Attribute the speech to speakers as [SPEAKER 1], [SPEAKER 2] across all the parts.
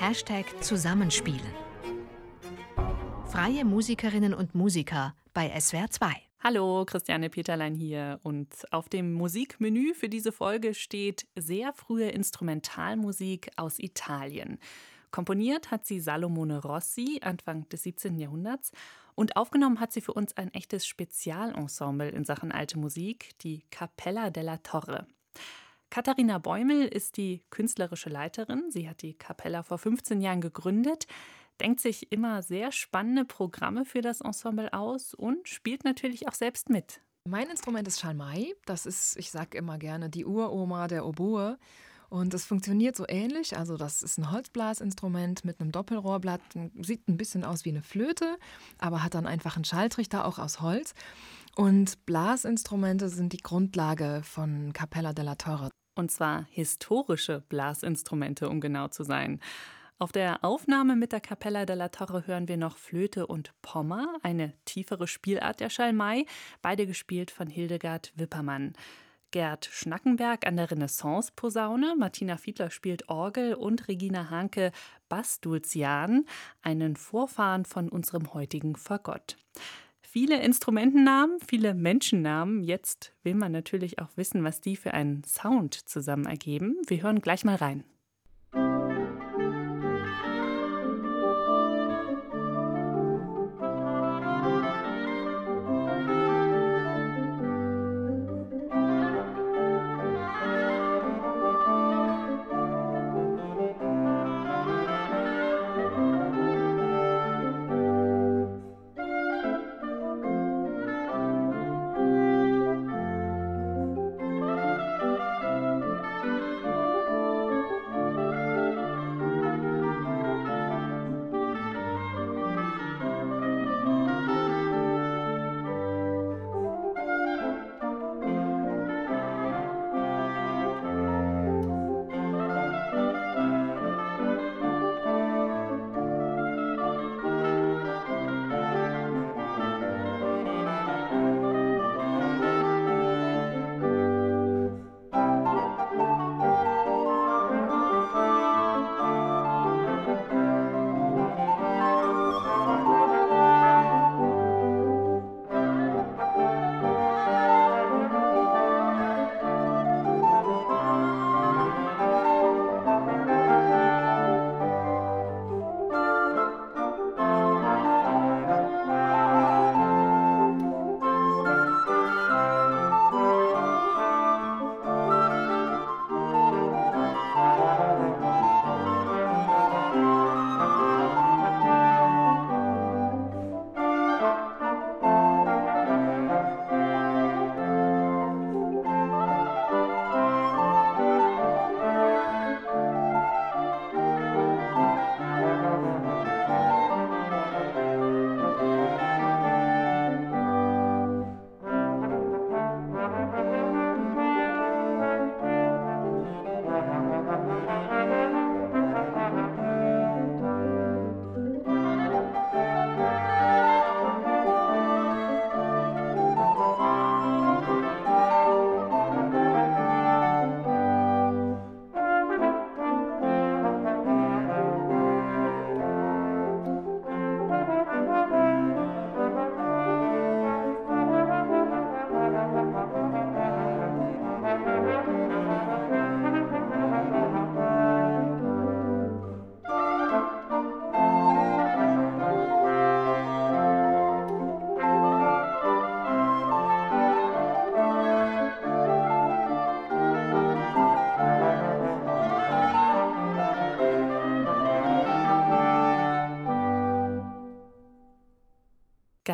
[SPEAKER 1] Hashtag Zusammenspielen. Freie Musikerinnen und Musiker bei SWR 2.
[SPEAKER 2] Hallo, Christiane Peterlein hier und auf dem Musikmenü für diese Folge steht sehr frühe Instrumentalmusik aus Italien. Komponiert hat sie Salomone Rossi Anfang des 17. Jahrhunderts und aufgenommen hat sie für uns ein echtes Spezialensemble in Sachen alte Musik, die Capella della Torre. Katharina Bäumel ist die künstlerische Leiterin. Sie hat die Capella vor 15 Jahren gegründet, denkt sich immer sehr spannende Programme für das Ensemble aus und spielt natürlich auch selbst mit.
[SPEAKER 3] Mein Instrument ist Schalmei. Das ist, ich sage immer gerne, die Uroma der Oboe. Und es funktioniert so ähnlich. Also, das ist ein Holzblasinstrument mit einem Doppelrohrblatt. Sieht ein bisschen aus wie eine Flöte, aber hat dann einfach einen Schalltrichter auch aus Holz. Und Blasinstrumente sind die Grundlage von Capella della Torre.
[SPEAKER 2] Und zwar historische Blasinstrumente, um genau zu sein. Auf der Aufnahme mit der Capella della Torre hören wir noch Flöte und Pommer, eine tiefere Spielart der Schalmei, beide gespielt von Hildegard Wippermann. Gerd Schnackenberg an der Renaissance-Posaune, Martina Fiedler spielt Orgel und Regina Hanke Bass-Dulcian, einen Vorfahren von unserem heutigen Fagott. Viele Instrumentennamen, viele Menschennamen. Jetzt will man natürlich auch wissen, was die für einen Sound zusammen ergeben. Wir hören gleich mal rein.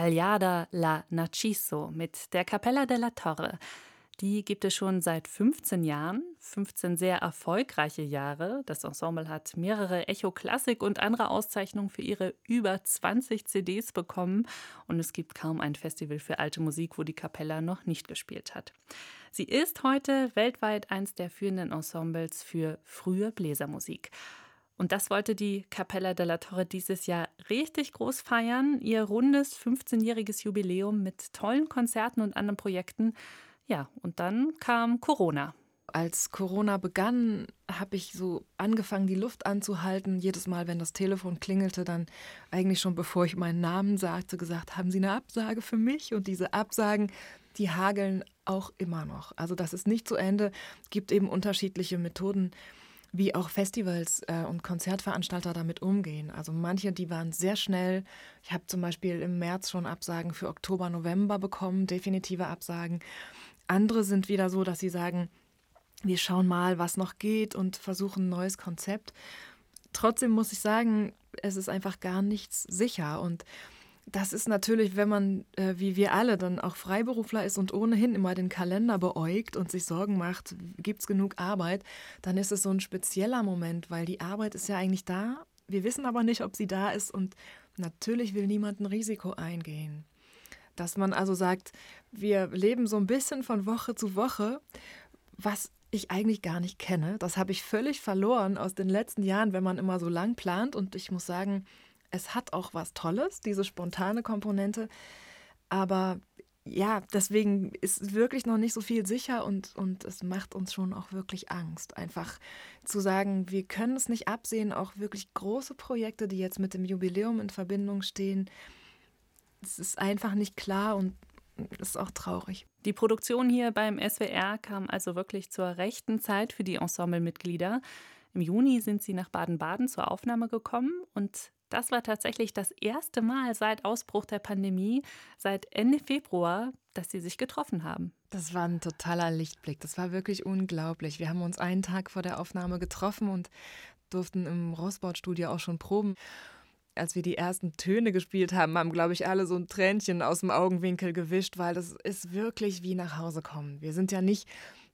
[SPEAKER 2] Gagliarda la Narciso mit der Capella della Torre. Die gibt es schon seit 15 Jahren, 15 sehr erfolgreiche Jahre. Das Ensemble hat mehrere Echo Klassik und andere Auszeichnungen für ihre über 20 CDs bekommen und es gibt kaum ein Festival für alte Musik, wo die Capella noch nicht gespielt hat. Sie ist heute weltweit eins der führenden Ensembles für frühe Bläsermusik. Und das wollte die Capella della Torre dieses Jahr richtig groß feiern. Ihr rundes 15-jähriges Jubiläum mit tollen Konzerten und anderen Projekten. Ja, und dann kam Corona.
[SPEAKER 3] Als Corona begann, habe ich so angefangen, die Luft anzuhalten. Jedes Mal, wenn das Telefon klingelte, dann eigentlich schon bevor ich meinen Namen sagte, gesagt, haben Sie eine Absage für mich? Und diese Absagen, die hageln auch immer noch. Also das ist nicht zu Ende. Es gibt eben unterschiedliche Methoden, wie auch Festivals äh, und Konzertveranstalter damit umgehen. Also manche, die waren sehr schnell. Ich habe zum Beispiel im März schon Absagen für Oktober, November bekommen, definitive Absagen. Andere sind wieder so, dass sie sagen, wir schauen mal, was noch geht und versuchen ein neues Konzept. Trotzdem muss ich sagen, es ist einfach gar nichts sicher. Und das ist natürlich, wenn man, äh, wie wir alle, dann auch Freiberufler ist und ohnehin immer den Kalender beäugt und sich Sorgen macht, gibt es genug Arbeit, dann ist es so ein spezieller Moment, weil die Arbeit ist ja eigentlich da. Wir wissen aber nicht, ob sie da ist und natürlich will niemand ein Risiko eingehen. Dass man also sagt, wir leben so ein bisschen von Woche zu Woche, was ich eigentlich gar nicht kenne. Das habe ich völlig verloren aus den letzten Jahren, wenn man immer so lang plant. Und ich muss sagen, es hat auch was Tolles, diese spontane Komponente. Aber ja, deswegen ist wirklich noch nicht so viel sicher und, und es macht uns schon auch wirklich Angst. Einfach zu sagen, wir können es nicht absehen, auch wirklich große Projekte, die jetzt mit dem Jubiläum in Verbindung stehen. Es ist einfach nicht klar und ist auch traurig.
[SPEAKER 2] Die Produktion hier beim SWR kam also wirklich zur rechten Zeit für die Ensemblemitglieder. Im Juni sind sie nach Baden-Baden zur Aufnahme gekommen und das war tatsächlich das erste Mal seit Ausbruch der Pandemie, seit Ende Februar, dass sie sich getroffen haben.
[SPEAKER 3] Das war ein totaler Lichtblick. Das war wirklich unglaublich. Wir haben uns einen Tag vor der Aufnahme getroffen und durften im Rossbaut-Studio auch schon proben als wir die ersten Töne gespielt haben, haben, glaube ich, alle so ein Tränchen aus dem Augenwinkel gewischt, weil das ist wirklich wie nach Hause kommen. Wir sind ja nicht,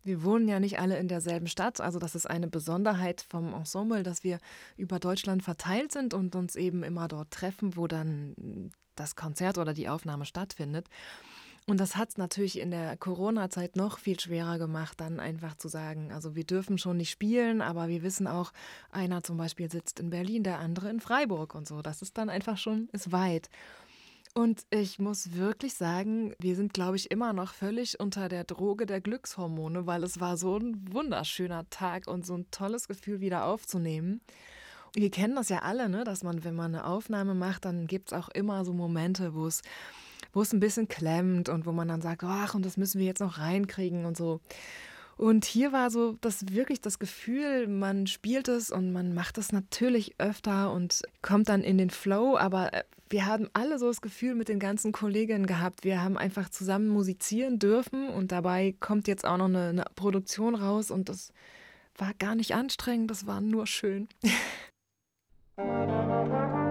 [SPEAKER 3] wir wohnen ja nicht alle in derselben Stadt. Also das ist eine Besonderheit vom Ensemble, dass wir über Deutschland verteilt sind und uns eben immer dort treffen, wo dann das Konzert oder die Aufnahme stattfindet. Und das hat es natürlich in der Corona-Zeit noch viel schwerer gemacht, dann einfach zu sagen, also wir dürfen schon nicht spielen, aber wir wissen auch, einer zum Beispiel sitzt in Berlin, der andere in Freiburg und so. Das ist dann einfach schon, ist weit. Und ich muss wirklich sagen, wir sind, glaube ich, immer noch völlig unter der Droge der Glückshormone, weil es war so ein wunderschöner Tag und so ein tolles Gefühl wieder aufzunehmen. Wir kennen das ja alle, ne? dass man, wenn man eine Aufnahme macht, dann gibt es auch immer so Momente, wo es ein bisschen klemmt und wo man dann sagt, ach, und das müssen wir jetzt noch reinkriegen und so. Und hier war so das wirklich das Gefühl, man spielt es und man macht es natürlich öfter und kommt dann in den Flow, aber äh, wir haben alle so das Gefühl mit den ganzen Kolleginnen gehabt, wir haben einfach zusammen musizieren dürfen und dabei kommt jetzt auch noch eine, eine Produktion raus und das war gar nicht anstrengend, das war nur schön.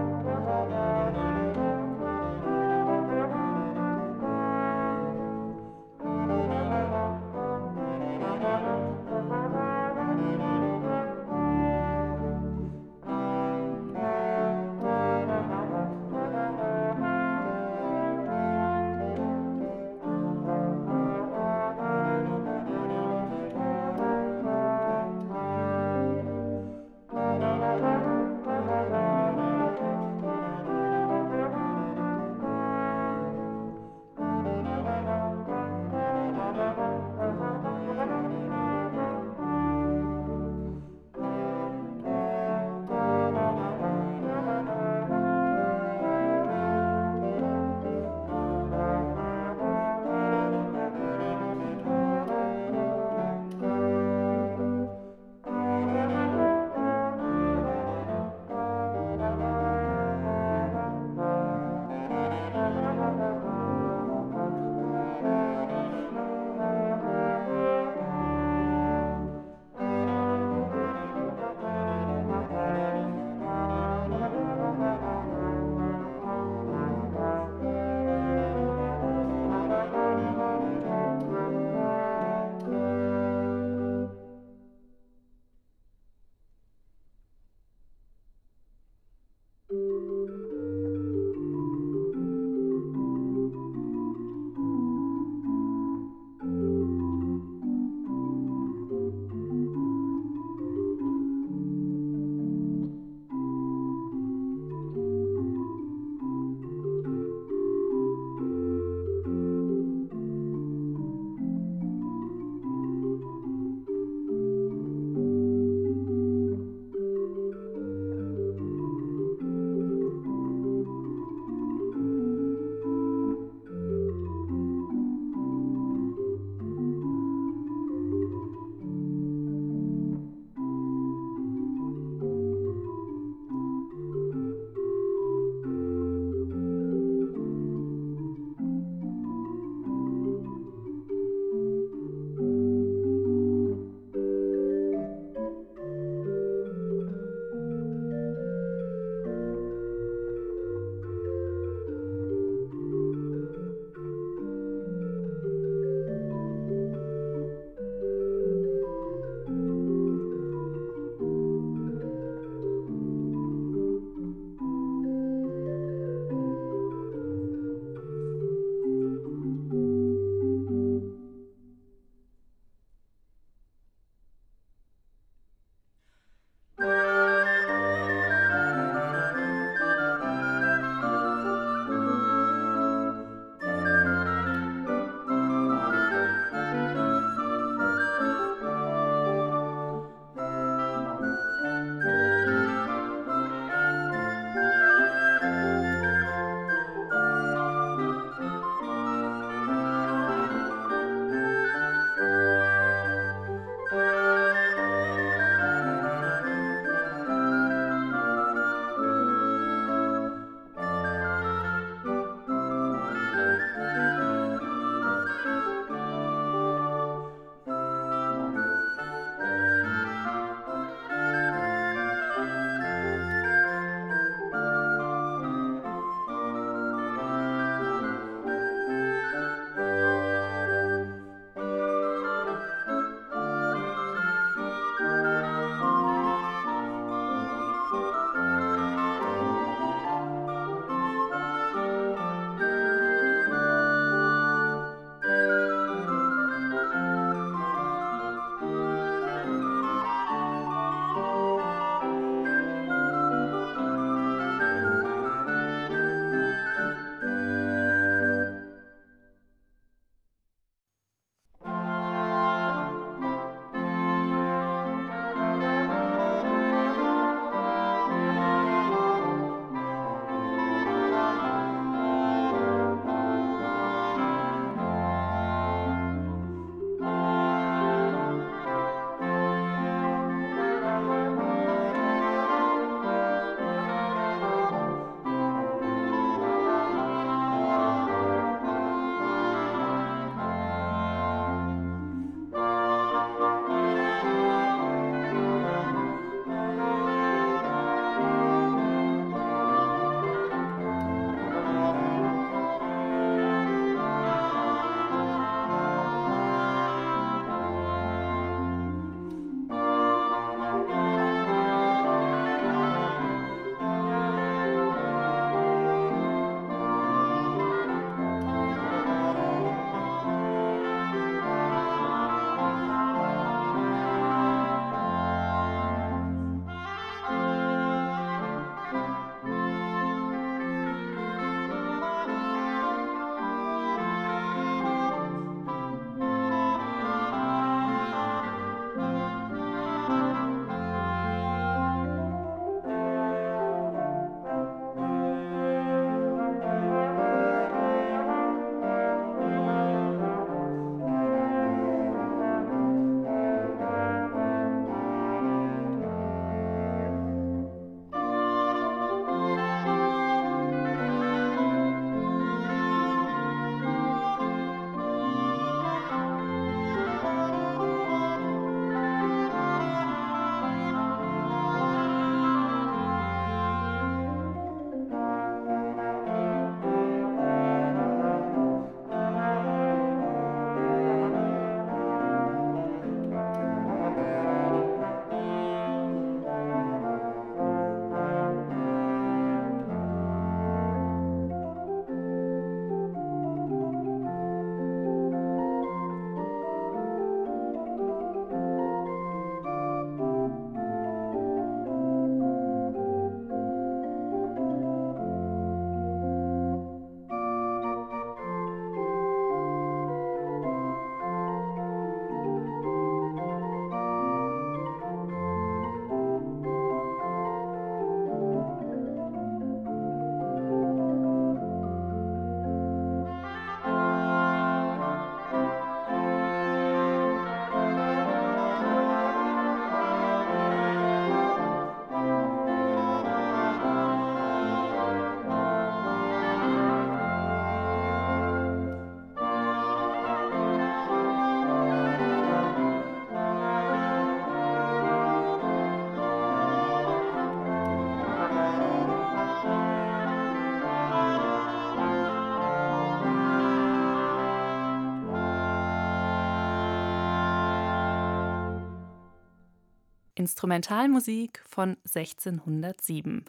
[SPEAKER 2] Instrumentalmusik von 1607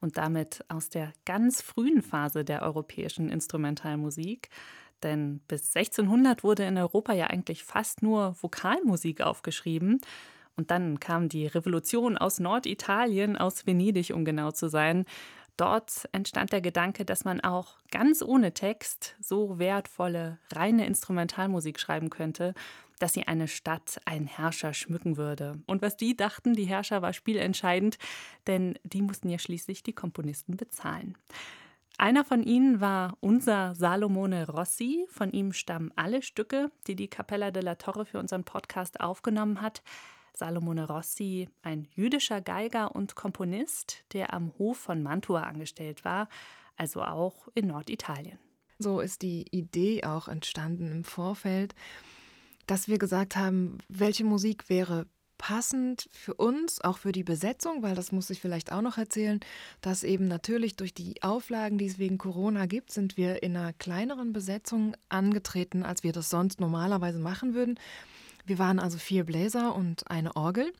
[SPEAKER 2] und damit aus der ganz frühen Phase der europäischen Instrumentalmusik. Denn bis 1600 wurde in Europa ja eigentlich fast nur Vokalmusik aufgeschrieben. Und dann kam die Revolution aus Norditalien, aus Venedig, um genau zu sein. Dort entstand der Gedanke, dass man auch ganz ohne Text so wertvolle, reine Instrumentalmusik schreiben könnte, dass sie eine Stadt, einen Herrscher schmücken würde. Und was die dachten, die Herrscher war spielentscheidend, denn die mussten ja schließlich die Komponisten bezahlen. Einer von ihnen war unser Salomone Rossi. Von ihm stammen alle Stücke, die die Capella della Torre für unseren Podcast aufgenommen hat. Salomone Rossi, ein jüdischer Geiger und Komponist, der am Hof von Mantua angestellt war, also auch in Norditalien.
[SPEAKER 3] So ist die Idee auch entstanden im Vorfeld, dass wir gesagt haben, welche Musik wäre passend für uns, auch für die Besetzung, weil das muss ich vielleicht auch noch erzählen, dass eben natürlich durch die Auflagen, die es wegen Corona gibt, sind wir in einer kleineren Besetzung angetreten, als wir das sonst normalerweise machen würden. Wir waren also vier Bläser und eine Orgel.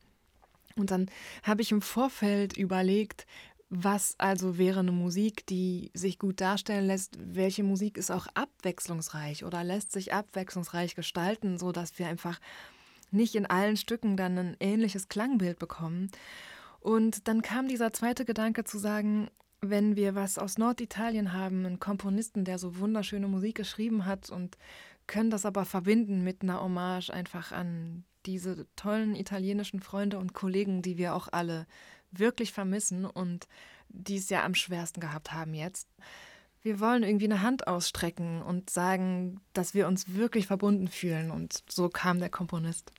[SPEAKER 3] Und dann habe ich im Vorfeld überlegt, was also wäre eine Musik, die sich gut darstellen lässt? Welche Musik ist auch abwechslungsreich oder lässt sich abwechslungsreich gestalten, sodass wir einfach nicht in allen Stücken dann ein ähnliches Klangbild bekommen? Und dann kam dieser zweite Gedanke zu sagen, wenn wir was aus Norditalien haben, einen Komponisten, der so wunderschöne Musik geschrieben hat und können das aber verbinden mit einer Hommage einfach an diese tollen italienischen Freunde und Kollegen, die wir auch alle wirklich vermissen und die es ja am schwersten gehabt haben jetzt. Wir wollen irgendwie eine Hand ausstrecken und sagen, dass wir uns wirklich verbunden fühlen. Und so kam der Komponist.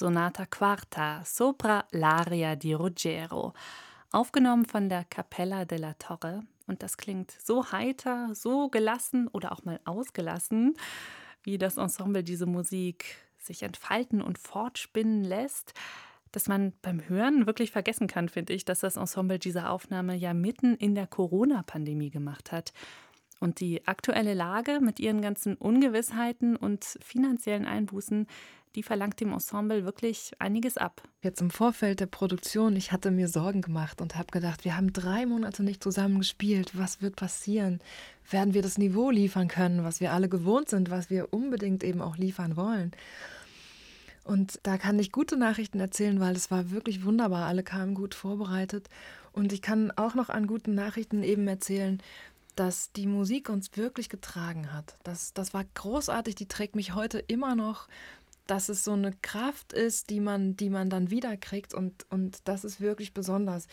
[SPEAKER 2] Sonata Quarta, Sopra l'Aria di Ruggiero, aufgenommen von der Capella della Torre. Und das klingt so heiter, so gelassen oder auch mal ausgelassen, wie das Ensemble diese Musik sich entfalten und fortspinnen lässt, dass man beim Hören wirklich vergessen kann, finde ich, dass das Ensemble diese Aufnahme ja mitten in der Corona-Pandemie gemacht hat. Und die aktuelle Lage mit ihren ganzen Ungewissheiten und finanziellen Einbußen, die verlangt dem Ensemble wirklich einiges ab.
[SPEAKER 3] Jetzt im Vorfeld der Produktion, ich hatte mir Sorgen gemacht und habe gedacht, wir haben drei Monate nicht zusammen gespielt. Was wird passieren? Werden wir das Niveau liefern können, was wir alle gewohnt sind, was wir unbedingt eben auch liefern wollen? Und da kann ich gute Nachrichten erzählen, weil es war wirklich wunderbar. Alle kamen gut vorbereitet. Und ich kann auch noch an guten Nachrichten eben erzählen, dass die Musik uns wirklich getragen hat. Das, das war großartig, die trägt mich heute immer noch, dass es so eine Kraft ist, die man, die man dann wiederkriegt und, und das ist wirklich besonders.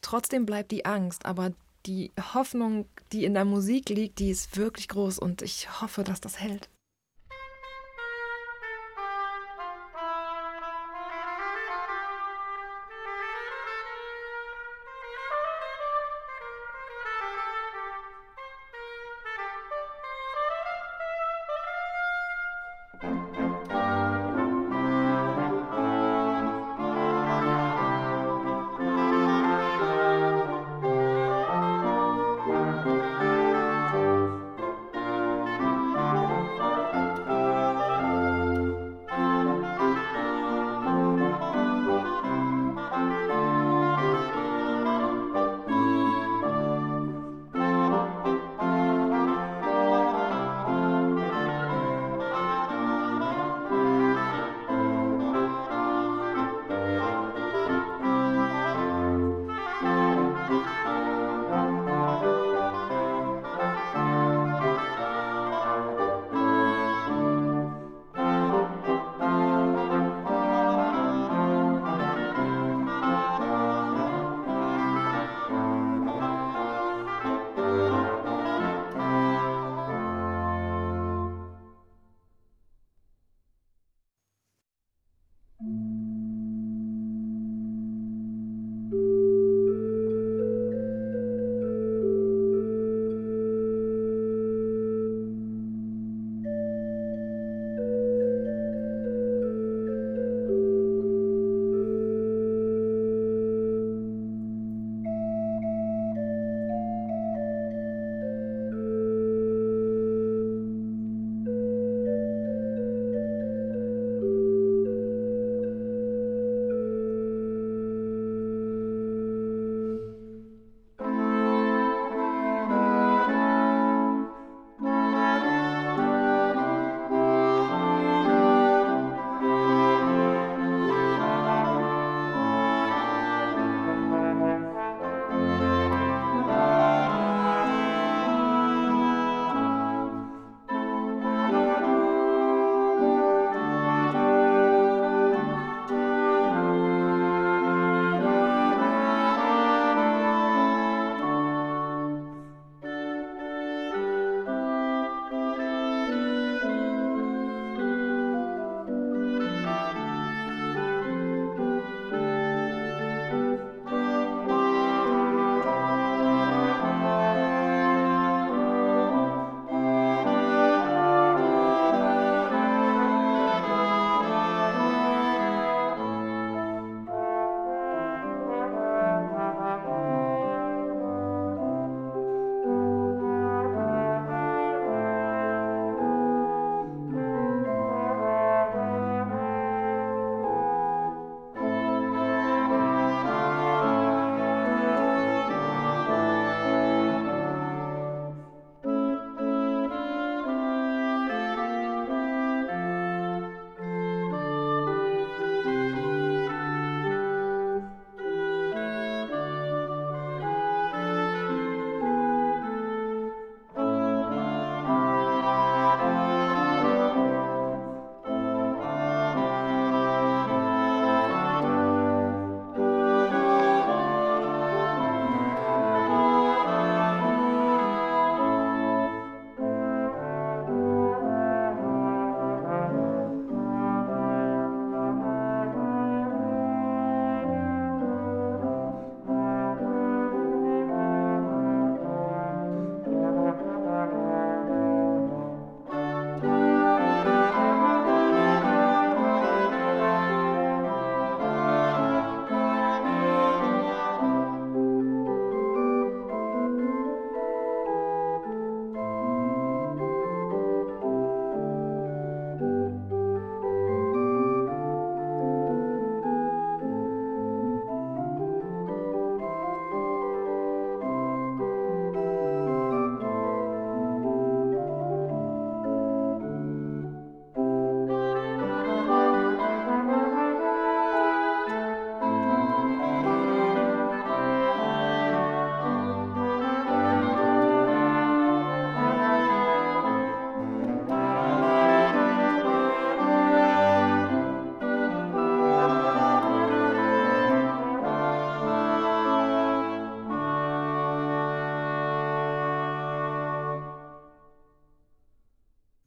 [SPEAKER 3] Trotzdem bleibt die Angst, aber die Hoffnung, die in der Musik liegt, die ist wirklich groß und ich hoffe, dass das hält.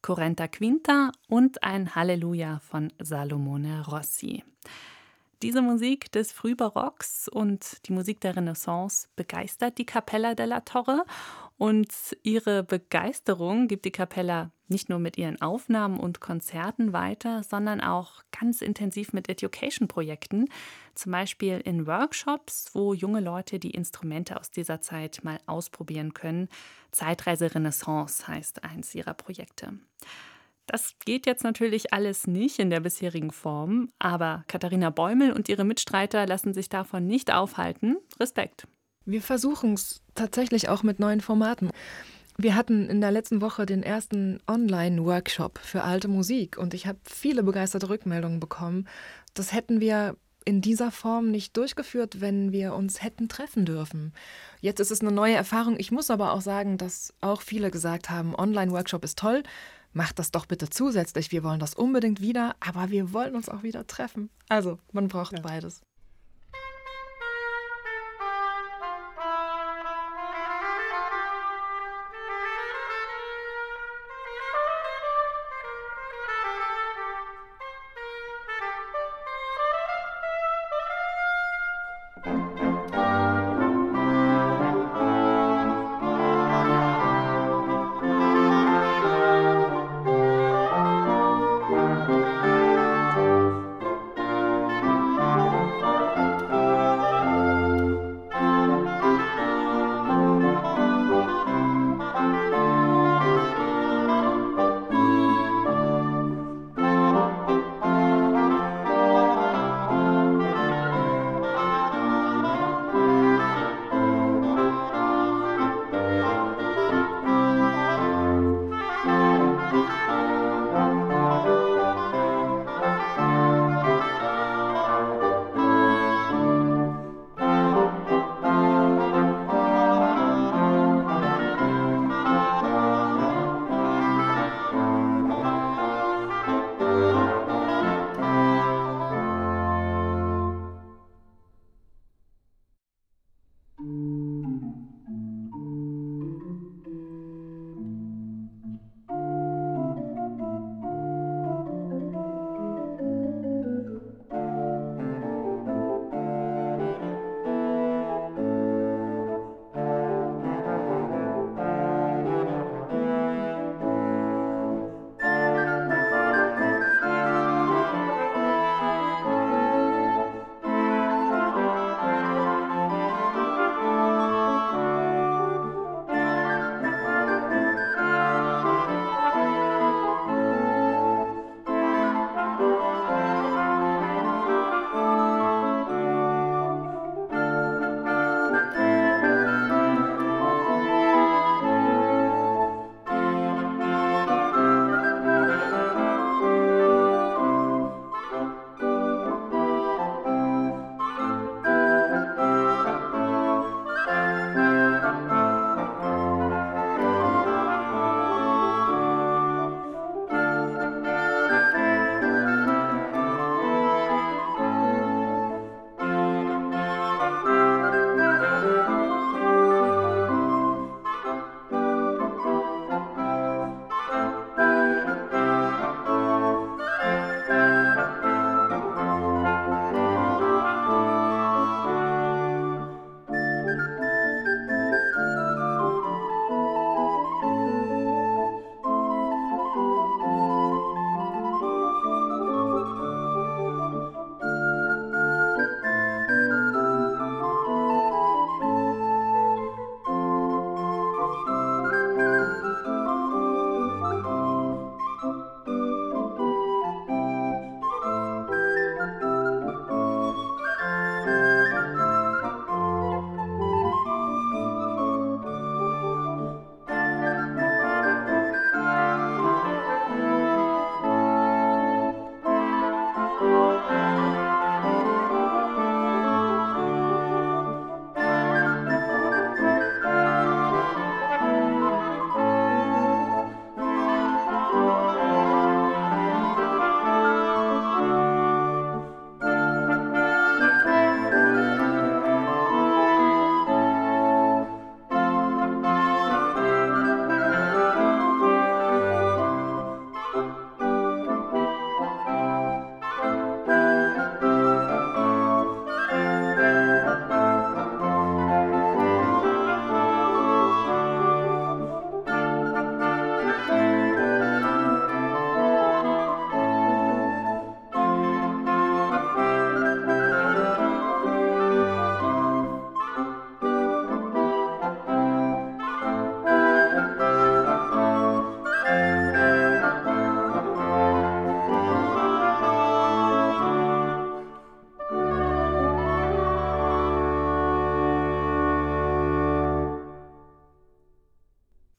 [SPEAKER 2] Correnta Quinta und ein Halleluja von Salomone Rossi. Diese Musik des Frühbarocks und die Musik der Renaissance begeistert die Capella della Torre und ihre Begeisterung gibt die Capella nicht nur mit ihren Aufnahmen und Konzerten weiter, sondern auch ganz intensiv mit Education-Projekten, zum Beispiel in Workshops, wo junge Leute die Instrumente aus dieser Zeit mal ausprobieren können. Zeitreise Renaissance heißt eins ihrer Projekte. Das geht jetzt natürlich alles nicht in der bisherigen Form, aber Katharina Bäumel und ihre Mitstreiter lassen sich davon nicht aufhalten. Respekt.
[SPEAKER 3] Wir versuchen es tatsächlich auch mit neuen Formaten. Wir hatten in der letzten Woche den ersten Online-Workshop für alte Musik und ich habe viele begeisterte Rückmeldungen bekommen. Das hätten wir in dieser Form nicht durchgeführt, wenn wir uns hätten treffen dürfen. Jetzt ist es eine neue Erfahrung. Ich muss aber auch sagen, dass auch viele gesagt haben, Online-Workshop ist toll macht das doch bitte zusätzlich. Wir wollen das unbedingt wieder, aber wir wollen uns auch wieder treffen. Also, man braucht ja. beides.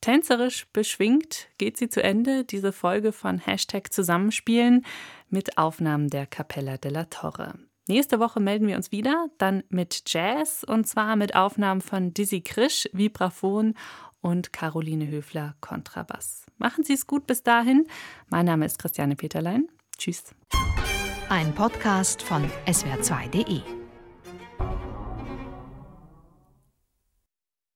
[SPEAKER 2] Tänzerisch beschwingt geht sie zu Ende, diese Folge von Hashtag Zusammenspielen mit Aufnahmen der Capella della Torre. Nächste Woche melden wir uns wieder, dann mit Jazz und zwar mit Aufnahmen von Dizzy Krisch, Vibraphon und Caroline Höfler, Kontrabass. Machen Sie es gut bis dahin. Mein Name ist Christiane Peterlein. Tschüss.
[SPEAKER 1] Ein Podcast von swr2.de